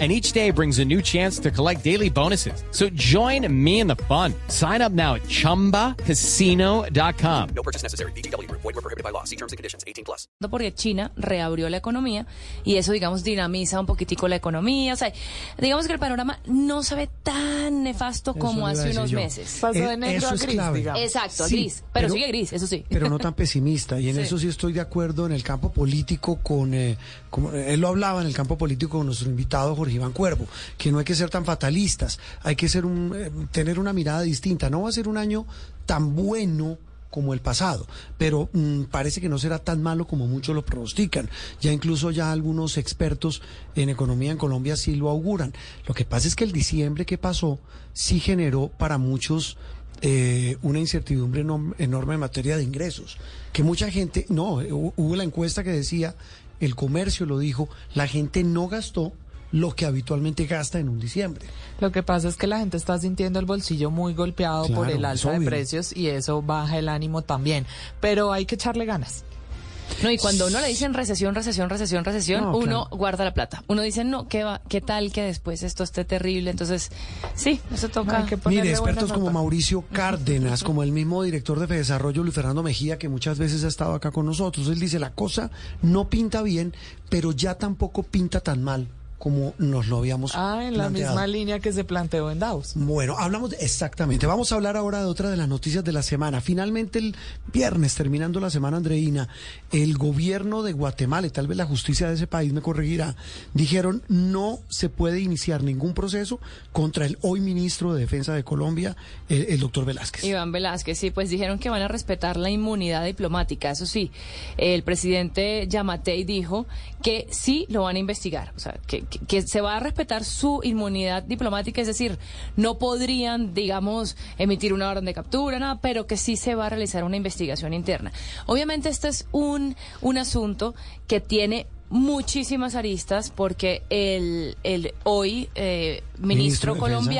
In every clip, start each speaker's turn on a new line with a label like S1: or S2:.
S1: and each day brings a new chance to collect daily bonuses. So join me in the fun. Sign up now at ChumbaCasino.com.
S2: No purchase necessary. BGW. Void were prohibited by law. See terms and conditions. 18 plus.
S3: porque China reabrió la economía y eso, digamos, dinamiza un poquitico la economía. O sea, digamos que el panorama no se ve tan nefasto como hace unos
S4: yo.
S3: meses.
S5: Pasó
S4: Eh,
S5: de negro
S4: eso
S5: a
S4: es
S5: gris, digamos.
S3: Exacto, a
S4: Sí,
S3: gris. Pero,
S4: pero-
S3: sigue gris, eso sí.
S4: pero no tan pesimista. Y en
S3: Sí.
S4: eso sí estoy de acuerdo en el campo político con, eh, como él lo hablaba en el campo político con nuestro invitado Jorge Iván Cuervo, que no hay que ser tan fatalistas, hay que ser un, eh, tener una mirada distinta. No va a ser un año tan bueno como el pasado, pero mm, parece que no será tan malo como muchos lo pronostican. Ya incluso ya algunos expertos en economía en Colombia sí lo auguran. Lo que pasa es que el diciembre que pasó sí generó para muchos eh, una incertidumbre enorme en materia de ingresos. Que mucha gente, no, eh, hu- hubo la encuesta que decía, el comercio lo dijo, la gente no gastó lo que habitualmente gasta en un diciembre.
S5: Lo que pasa es que la gente está sintiendo el bolsillo muy golpeado por el alza de precios y eso baja el ánimo también. Pero hay que echarle ganas.
S3: No, y cuando uno le dicen recesión, recesión, recesión, recesión,
S4: No,
S3: uno
S4: claro.
S3: guarda la plata. Uno dice, no, ¿qué, va, ¿qué tal que después esto esté terrible? Entonces, sí, eso toca.
S5: Hay que
S4: Mire, expertos como
S5: nota.
S4: Mauricio Cárdenas, como el mismo director de Desarrollo, Luis Fernando Mejía, que muchas veces ha estado acá con nosotros, él dice, la cosa no pinta bien, pero ya tampoco pinta tan mal como nos lo habíamos
S5: Ah, en la
S4: planteado.
S5: misma línea que se planteó en Davos.
S4: Bueno, hablamos de- exactamente. Vamos a hablar ahora de otra de las noticias de la semana. Finalmente el viernes, terminando la semana, Andreina, el gobierno de Guatemala y tal vez la justicia de ese país me corregirá, dijeron no se puede iniciar ningún proceso contra el hoy ministro de Defensa de Colombia, el, el doctor Velázquez.
S3: Iván Velázquez, sí, pues dijeron que van a respetar la inmunidad diplomática. Eso sí, el presidente Yamatei dijo que sí lo van a investigar, o sea, que, que- se va a respetar su inmunidad diplomática, es decir, no podrían, digamos, emitir una orden de captura, nada, pero que sí se va a realizar una investigación interna. Obviamente este es un, un asunto que tiene muchísimas aristas porque el, el hoy eh,
S4: Ministro Defensa.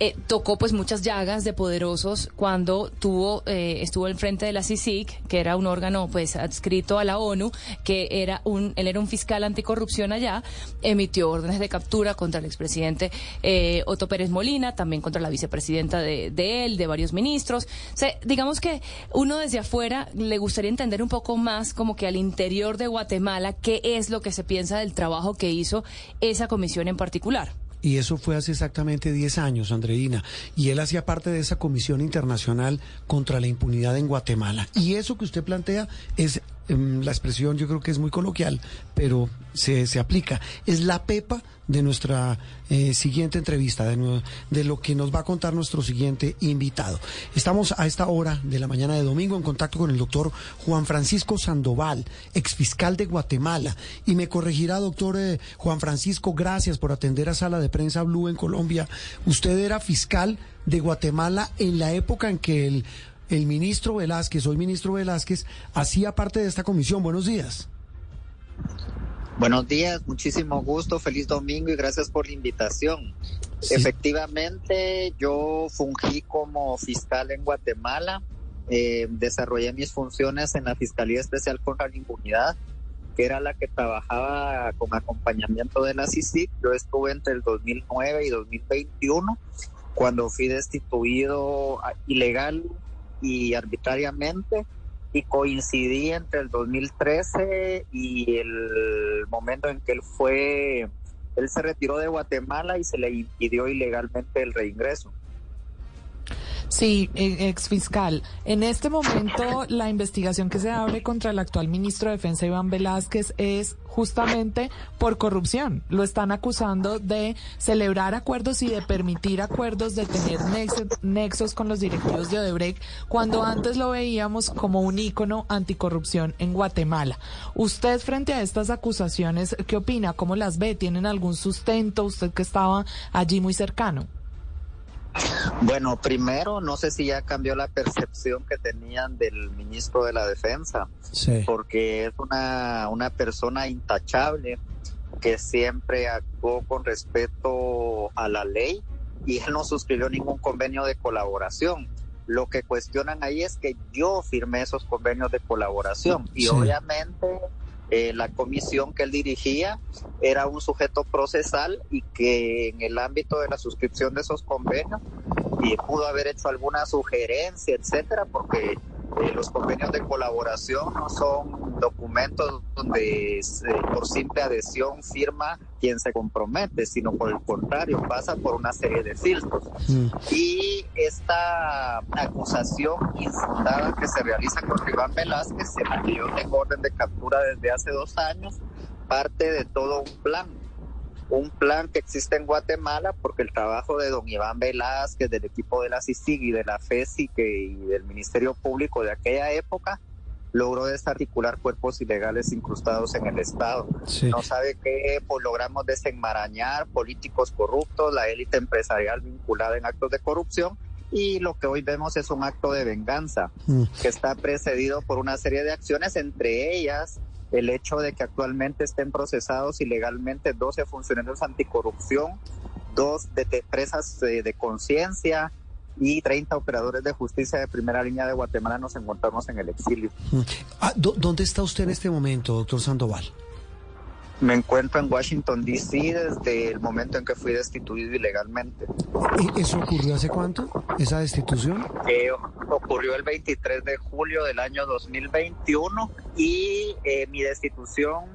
S3: Eh, tocó pues muchas llagas de poderosos cuando tuvo eh, estuvo al frente de la CICIG, que era un órgano pues adscrito a la ONU, que era un él era un fiscal anticorrupción allá, emitió órdenes de captura contra el expresidente eh, Otto Pérez Molina, también contra la vicepresidenta de, de él, de varios ministros. O sea, digamos que uno desde afuera le gustaría entender un poco más como que al interior de Guatemala qué es lo que se piensa del trabajo que hizo esa comisión en particular.
S4: Y eso fue hace exactamente 10 años, Andreina. Y él hacía parte de esa Comisión Internacional contra la Impunidad en Guatemala. Y eso que usted plantea es, la expresión yo creo que es muy coloquial, pero se, se aplica. Es la pepa de nuestra eh, siguiente entrevista, de, de lo que nos va a contar nuestro siguiente invitado. Estamos a esta hora de la mañana de domingo en contacto con el doctor Juan Francisco Sandoval, exfiscal de Guatemala. Y me corregirá, doctor eh, Juan Francisco, gracias por atender a Sala de Prensa Blue en Colombia. Usted era fiscal de Guatemala en la época en que el, el ministro Velázquez, hoy ministro Velázquez, hacía parte de esta comisión. Buenos días.
S6: Buenos días, muchísimo gusto, feliz domingo y gracias por la invitación.
S4: Sí.
S6: Efectivamente, yo fungí como fiscal en Guatemala, eh, desarrollé mis funciones en la Fiscalía Especial contra la Impunidad, que era la que trabajaba con acompañamiento de la CICIC. Yo estuve entre el 2009 y 2021, cuando fui destituido ah, ilegal y arbitrariamente y coincidí entre el 2013 y el momento en que él fue, él se retiró de Guatemala y se le impidió ilegalmente el reingreso.
S5: Sí, ex fiscal. En este momento, la investigación que se abre contra el actual ministro de Defensa, Iván Velázquez, es justamente por corrupción. Lo están acusando de celebrar acuerdos y de permitir acuerdos, de tener nexo- nexos con los directivos de Odebrecht, cuando antes lo veíamos como un ícono anticorrupción en Guatemala. Usted, frente a estas acusaciones, ¿qué opina? ¿Cómo las ve? ¿Tienen algún sustento? Usted que estaba allí muy cercano.
S6: Bueno, primero, no sé si ya cambió la percepción que tenían del ministro de la Defensa,
S4: Sí.
S6: porque es una, una persona intachable que siempre actuó con respeto a la ley y él no suscribió ningún convenio de colaboración. Lo que cuestionan ahí es que yo firmé esos convenios de colaboración y
S4: Sí.
S6: obviamente eh, la comisión que él dirigía era un sujeto procesal y que en el ámbito de la suscripción de esos convenios y pudo haber hecho alguna sugerencia, etcétera, porque eh, los convenios de colaboración no son documentos donde por simple adhesión firma quien se compromete, sino por el contrario, pasa por una serie de filtros.
S4: Mm.
S6: Y esta acusación infundada que se realiza contra Iván Velázquez, en la que yo tengo orden de captura desde hace dos años, parte de todo un plan. Un plan que existe en Guatemala porque el trabajo de don Iván Velázquez, del equipo de la CICIG y de la FESI que, y del Ministerio Público de aquella época, logró desarticular cuerpos ilegales incrustados en el Estado.
S4: Sí.
S6: No sabe que pues, logramos desenmarañar políticos corruptos, la élite empresarial vinculada en actos de corrupción y lo que hoy vemos es un acto de venganza
S4: Mm.
S6: que está precedido por una serie de acciones, entre ellas el hecho de que actualmente estén procesados ilegalmente 12 funcionarios anticorrupción, dos de de presas eh, de conciencia y 30 operadores de justicia de primera línea de Guatemala nos encontramos en el exilio.
S4: Ah, ¿dó- ¿Dónde está usted en este momento, doctor Sandoval?
S6: Me encuentro en Washington, D.C. desde el momento en que fui destituido ilegalmente.
S4: ¿E- ¿Eso ocurrió hace cuánto? ¿Esa destitución?
S6: Eh, ocurrió el 23 de julio del año 2021 y eh, mi destitución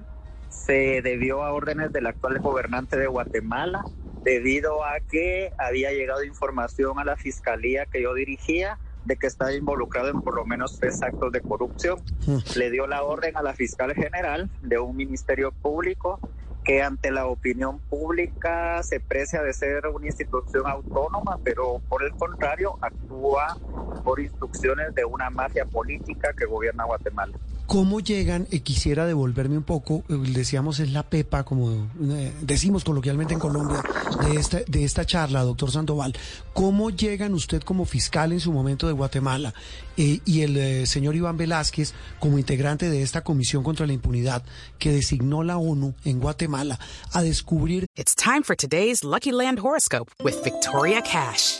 S6: se debió a órdenes del actual gobernante de Guatemala debido a que había llegado información a la fiscalía que yo dirigía de que estaba involucrado en por lo menos tres actos de corrupción.
S4: Mm.
S6: Le dio la orden a la fiscal general de un ministerio público que ante la opinión pública se precia de ser una institución autónoma, pero por el contrario actúa por instrucciones de una mafia política que gobierna Guatemala.
S4: ¿Cómo llegan? eh, quisiera devolverme un poco, eh, decíamos es la pepa, como eh, decimos coloquialmente en Colombia, de esta, de esta charla, doctor Sandoval. ¿Cómo llegan usted como fiscal en su momento de Guatemala eh, y el señor Iván Velázquez como integrante de esta comisión contra la impunidad que designó la ONU en Guatemala a descubrir
S7: It's time for today's Lucky Land horoscope with Victoria Cash.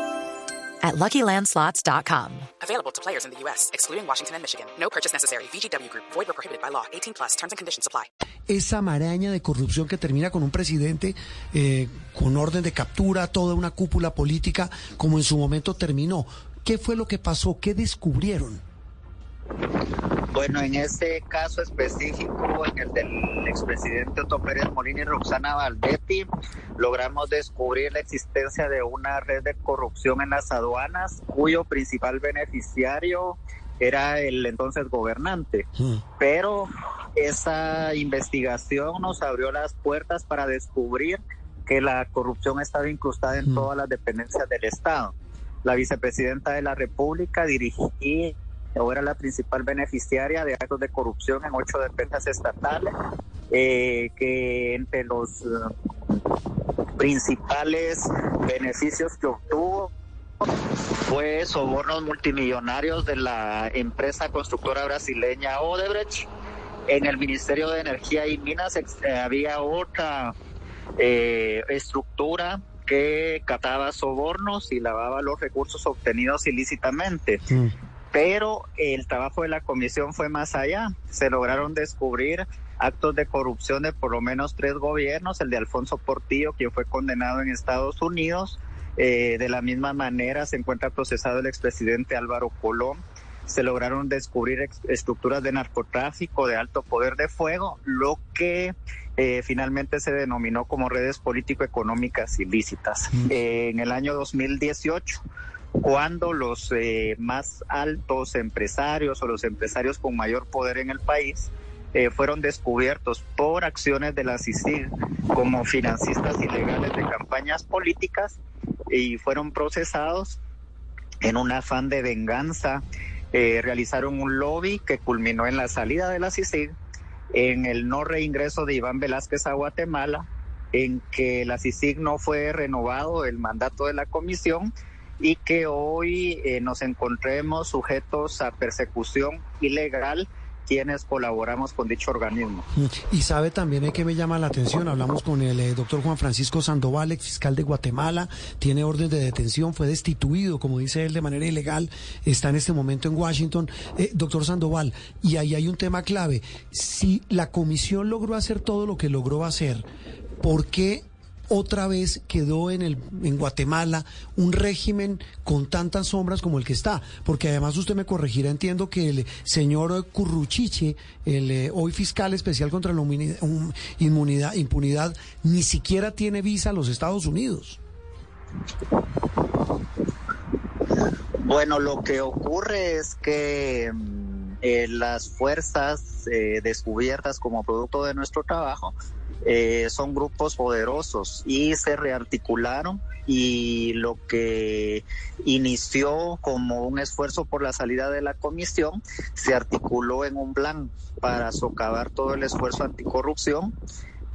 S8: at LuckyLandSlots.com.
S7: Available to players in the U.S., excluding Washington and Michigan. No purchase necessary. VGW Group, void or prohibited by law. 18 plus terms and conditions apply.
S4: esa maraña de corrupción que termina con un presidente eh, con orden de captura, toda una cúpula política, como en su momento terminó. ¿Qué fue lo que pasó? ¿Qué descubrieron?
S6: Bueno, en este caso específico, en el del expresidente Otto Pérez Molina y Roxana Valdetti, logramos descubrir la existencia de una red de corrupción en las aduanas, cuyo principal beneficiario era el entonces gobernante.
S4: Mm.
S6: Pero esa investigación nos abrió las puertas para descubrir que la corrupción estaba incrustada en
S4: Mm.
S6: todas las dependencias del Estado. La vicepresidenta de la República dirigía era la principal beneficiaria de actos de corrupción en ocho dependencias estatales, eh, que entre los eh, principales beneficios que obtuvo fue sobornos multimillonarios de la empresa constructora brasileña Odebrecht. En el Ministerio de Energía y Minas eh, había otra eh, estructura que cataba sobornos y lavaba los recursos obtenidos ilícitamente.
S4: Mm.
S6: Pero el trabajo de la comisión fue más allá. Se lograron descubrir actos de corrupción de por lo menos tres gobiernos, el de Alfonso Portillo, quien fue condenado en Estados Unidos. Eh, de la misma manera se encuentra procesado el expresidente Álvaro Colón. Se lograron descubrir estructuras de narcotráfico de alto poder de fuego, lo que eh, finalmente se denominó como redes político-económicas ilícitas. Eh, en el año 2018, cuando los eh, más altos empresarios o los empresarios con mayor poder en el país eh, fueron descubiertos por acciones de la CICIG como financistas ilegales de campañas políticas y fueron procesados en un afán de venganza. Eh, realizaron un lobby que culminó en la salida de la CICIG, en el no reingreso de Iván Velázquez a Guatemala, en que la CICIG no fue renovado el mandato de la comisión y que hoy eh, nos encontremos sujetos a persecución ilegal quienes colaboramos con dicho organismo.
S4: Y sabe también que me llama la atención, hablamos con el eh, doctor Juan Francisco Sandoval, ex fiscal de Guatemala, tiene orden de detención, fue destituido, como dice él, de manera ilegal, está en este momento en Washington. Eh, doctor Sandoval, y ahí hay un tema clave, si la comisión logró hacer todo lo que logró hacer, ¿por qué otra vez quedó en, el, en Guatemala un régimen con tantas sombras como el que está. Porque además usted me corregirá, entiendo que el señor Curruchiche, el eh, hoy fiscal especial contra la inmunidad, impunidad, ni siquiera tiene visa a los Estados Unidos.
S6: Bueno, lo que ocurre es que mm, eh, las fuerzas eh, descubiertas como producto de nuestro trabajo eh, son grupos poderosos y se rearticularon y lo que inició como un esfuerzo por la salida de la comisión se articuló en un plan para socavar todo el esfuerzo anticorrupción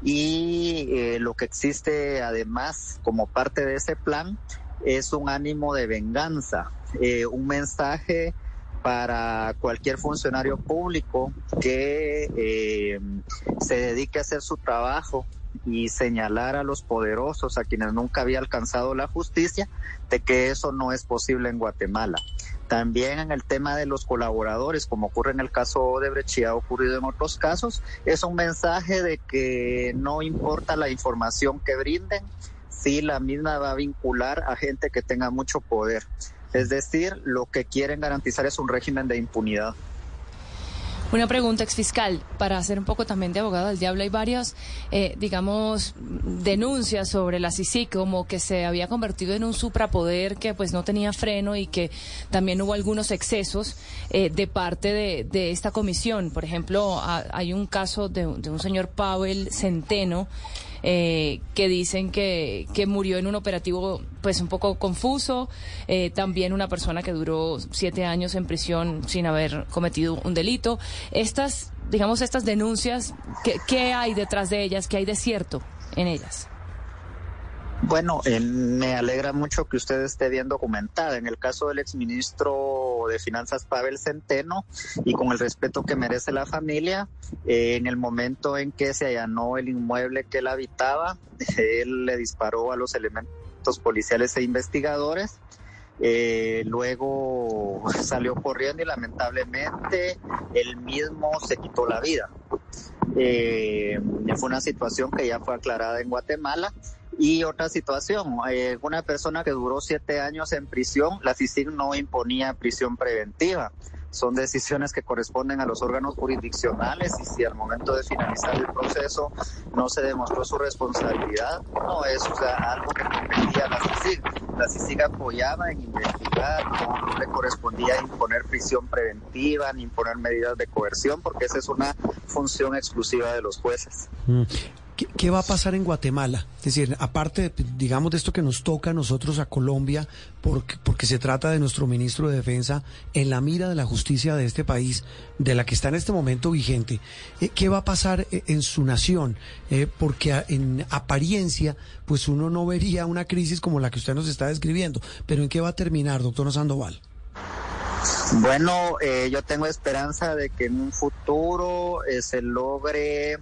S6: y eh, lo que existe además como parte de ese plan es un ánimo de venganza, eh, un mensaje para cualquier funcionario público que eh, se dedique a hacer su trabajo y señalar a los poderosos, a quienes nunca había alcanzado la justicia, de que eso no es posible en Guatemala. También en el tema de los colaboradores, como ocurre en el caso de y ha ocurrido en otros casos, es un mensaje de que no importa la información que brinden, si la misma va a vincular a gente que tenga mucho poder. Es decir, lo que quieren garantizar es un régimen de impunidad.
S3: Una pregunta, exfiscal, para hacer un poco también de abogado del diablo. Hay varias, eh, digamos, denuncias sobre la CICI, como que se había convertido en un suprapoder que pues no tenía freno y que también hubo algunos excesos eh, de parte de, esta comisión. Por ejemplo, hay un caso de, de un señor Pavel Centeno, eh, que dicen que, que, murió en un operativo pues un poco confuso. Eh, también una persona que duró siete años en prisión sin haber cometido un delito. Estas, digamos, estas denuncias, ¿qué, qué hay detrás de ellas? ¿Qué hay de cierto en ellas?
S6: Bueno, eh, me alegra mucho que usted esté bien documentada. En el caso del exministro de Finanzas Pavel Centeno, y con el respeto que merece la familia, eh, en el momento en que se allanó el inmueble que él habitaba, él le disparó a los elementos policiales e investigadores. Eh, luego salió corriendo y lamentablemente él mismo se quitó la vida. Eh, fue una situación que ya fue aclarada en Guatemala y otra situación, eh, una persona que duró siete años en prisión, la CICIG no imponía prisión preventiva. Son decisiones que corresponden a los órganos jurisdiccionales y si al momento de finalizar el proceso no se demostró su responsabilidad, no es algo que competía a la CICIG. La CICIG apoyaba en investigar, no le correspondía imponer prisión preventiva ni imponer medidas de coerción porque esa es una función exclusiva de los jueces.
S4: Mm. ¿Qué, va a pasar en Guatemala? Es decir, aparte, digamos, de esto que nos toca a nosotros, a Colombia, porque, porque se trata de nuestro ministro de Defensa, en la mira de la justicia de este país, de la que está en este momento vigente, eh, ¿qué va a pasar eh, en su nación? Eh, porque en apariencia, pues uno no vería una crisis como la que usted nos está describiendo. Pero ¿en qué va a terminar, doctor Sandoval?
S6: Bueno, yo tengo esperanza de que en un futuro se logre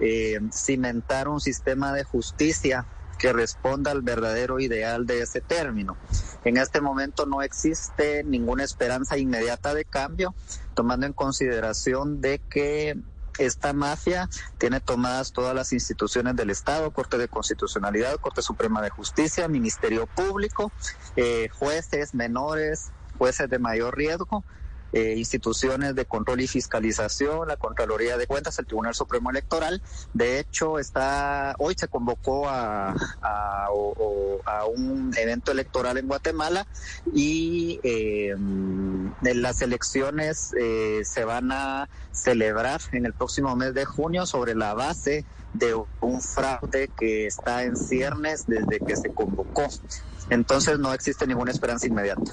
S6: eh, cimentar un sistema de justicia que responda al verdadero ideal de ese término. En este momento no existe ninguna esperanza inmediata de cambio, tomando en consideración de que esta mafia tiene tomadas todas las instituciones del Estado, Corte de Constitucionalidad, Corte Suprema de Justicia, Ministerio Público, eh, jueces menores, jueces de mayor riesgo, eh, instituciones de control y fiscalización, la Contraloría de Cuentas, el Tribunal Supremo Electoral. De hecho, está hoy se convocó a, un evento electoral en Guatemala y eh, las elecciones eh, se van a celebrar en el próximo mes de junio sobre la base de un fraude que está en ciernes desde que se convocó. Entonces no existe ninguna esperanza inmediata.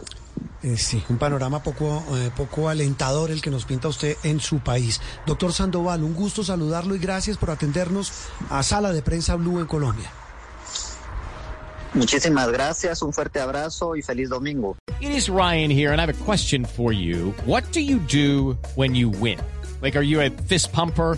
S4: Eh, sí, un panorama poco, eh, poco alentador el que nos pinta usted en su país. Doctor Sandoval, un gusto saludarlo y gracias por atendernos a Sala de Prensa Blue en Colombia.
S6: Muchísimas gracias, un fuerte abrazo y feliz domingo.
S1: It is Ryan here, and I have a question for you. What do you do when you win? Like, are you a fist pumper?